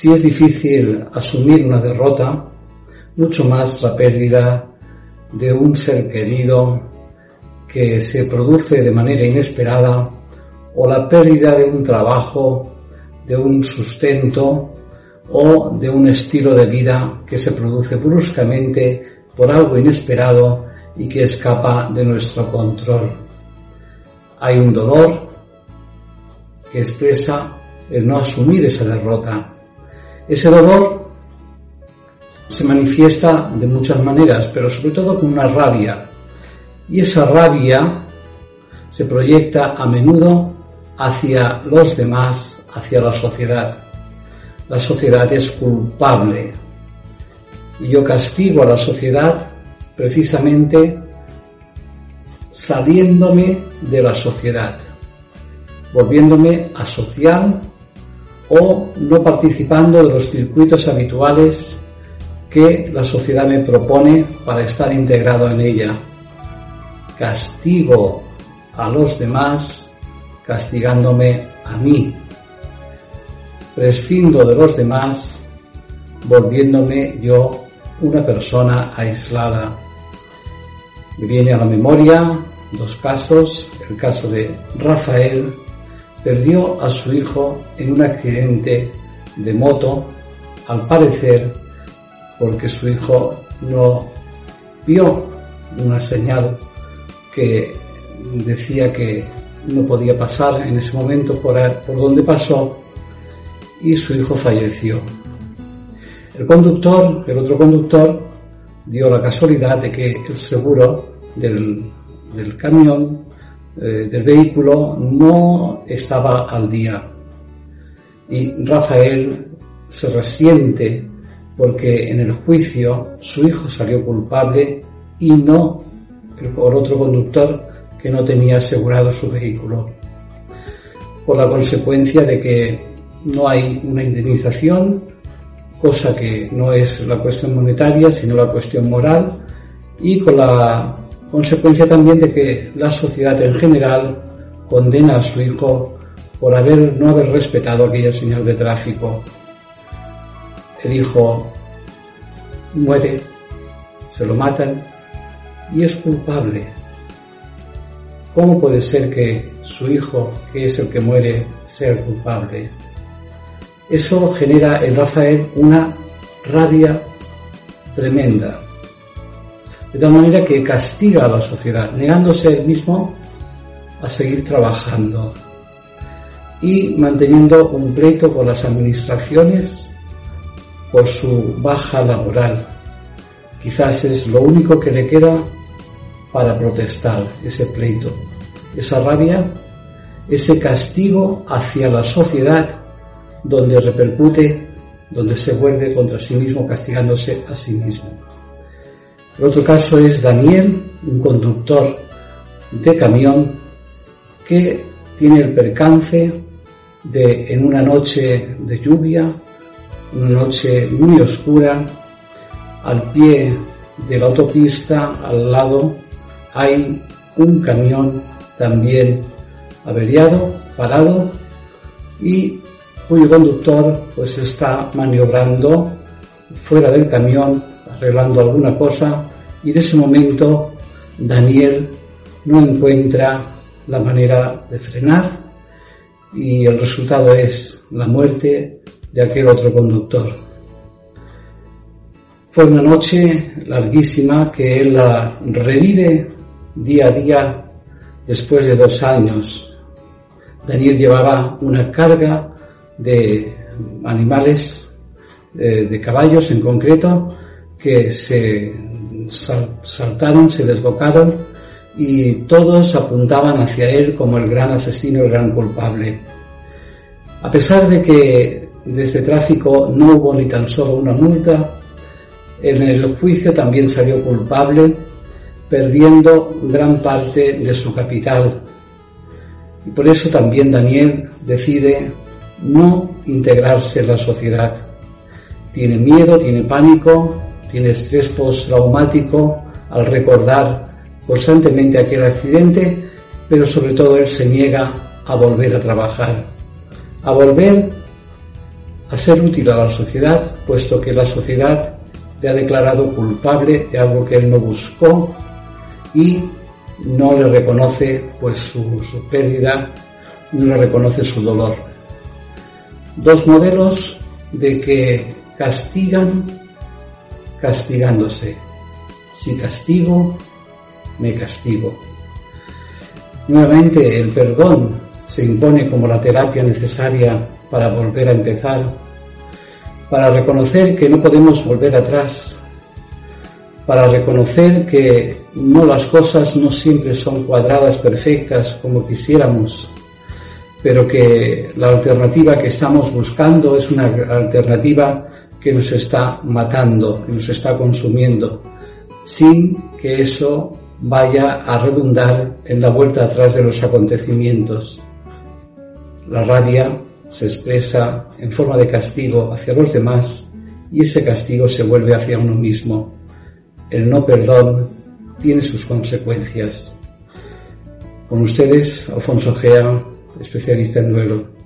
si es difícil asumir una derrota, mucho más la pérdida de un ser querido que se produce de manera inesperada o la pérdida de un trabajo, de un sustento o de un estilo de vida que se produce bruscamente por algo inesperado y que escapa de nuestro control. Hay un dolor que expresa el no asumir esa derrota. Ese dolor se manifiesta de muchas maneras, pero sobre todo con una rabia. Y esa rabia se proyecta a menudo hacia los demás, hacia la sociedad. La sociedad es culpable. Y yo castigo a la sociedad precisamente saliéndome de la sociedad, volviéndome asocial o no participando de los circuitos habituales que la sociedad me propone para estar integrado en ella. Castigo a los demás castigándome a mí. Prescindo de los demás volviéndome yo una persona aislada. Me viene a la memoria dos casos. El caso de Rafael perdió a su hijo en un accidente de moto, al parecer porque su hijo no vio una señal que decía que no podía pasar en ese momento por, por donde pasó y su hijo falleció. El conductor, el otro conductor, dio la casualidad de que el seguro del, del camión, eh, del vehículo, no estaba al día. Y Rafael se resiente porque en el juicio su hijo salió culpable y no por otro conductor que no tenía asegurado su vehículo. Por la consecuencia de que no hay una indemnización, cosa que no es la cuestión monetaria, sino la cuestión moral, y con la consecuencia también de que la sociedad en general condena a su hijo por haber, no haber respetado aquella señal de tráfico. El hijo muere, se lo matan y es culpable. ¿Cómo puede ser que su hijo, que es el que muere, sea culpable? Eso genera en Rafael una rabia tremenda, de tal manera que castiga a la sociedad, negándose él mismo a seguir trabajando y manteniendo un pleito con las administraciones por su baja laboral. Quizás es lo único que le queda para protestar, ese pleito, esa rabia, ese castigo hacia la sociedad donde repercute, donde se vuelve contra sí mismo castigándose a sí mismo. El otro caso es Daniel, un conductor de camión que tiene el percance de en una noche de lluvia, una noche muy oscura, al pie de la autopista, al lado, hay un camión también averiado, parado, y cuyo conductor pues está maniobrando fuera del camión, arreglando alguna cosa, y en ese momento Daniel no encuentra la manera de frenar y el resultado es la muerte de aquel otro conductor. Fue una noche larguísima que él revive día a día después de dos años. Daniel llevaba una carga de animales, eh, de caballos en concreto, que se saltaron, se desbocaron y todos apuntaban hacia él como el gran asesino, el gran culpable. A pesar de que de este tráfico no hubo ni tan solo una multa, en el juicio también salió culpable, perdiendo gran parte de su capital. Y por eso también Daniel decide no integrarse en la sociedad. Tiene miedo, tiene pánico, tiene estrés postraumático al recordar constantemente aquel accidente, pero sobre todo él se niega a volver a trabajar, a volver a ser útil a la sociedad, puesto que la sociedad le ha declarado culpable de algo que él no buscó y no le reconoce pues su, pérdida, no le reconoce su dolor. Dos modelos de que castigan castigándose. Si castigo, me castigo. Nuevamente el perdón se impone como la terapia necesaria para volver a empezar, para reconocer que no podemos volver atrás, para reconocer que no las cosas no siempre son cuadradas perfectas como quisiéramos, pero que la alternativa que estamos buscando es una alternativa que nos está matando, que nos está consumiendo, sin que eso vaya a redundar en la vuelta atrás de los acontecimientos. La rabia se expresa en forma de castigo hacia los demás y ese castigo se vuelve hacia uno mismo el no perdón tiene sus consecuencias. Con ustedes, Alfonso Gea, especialista en duelo.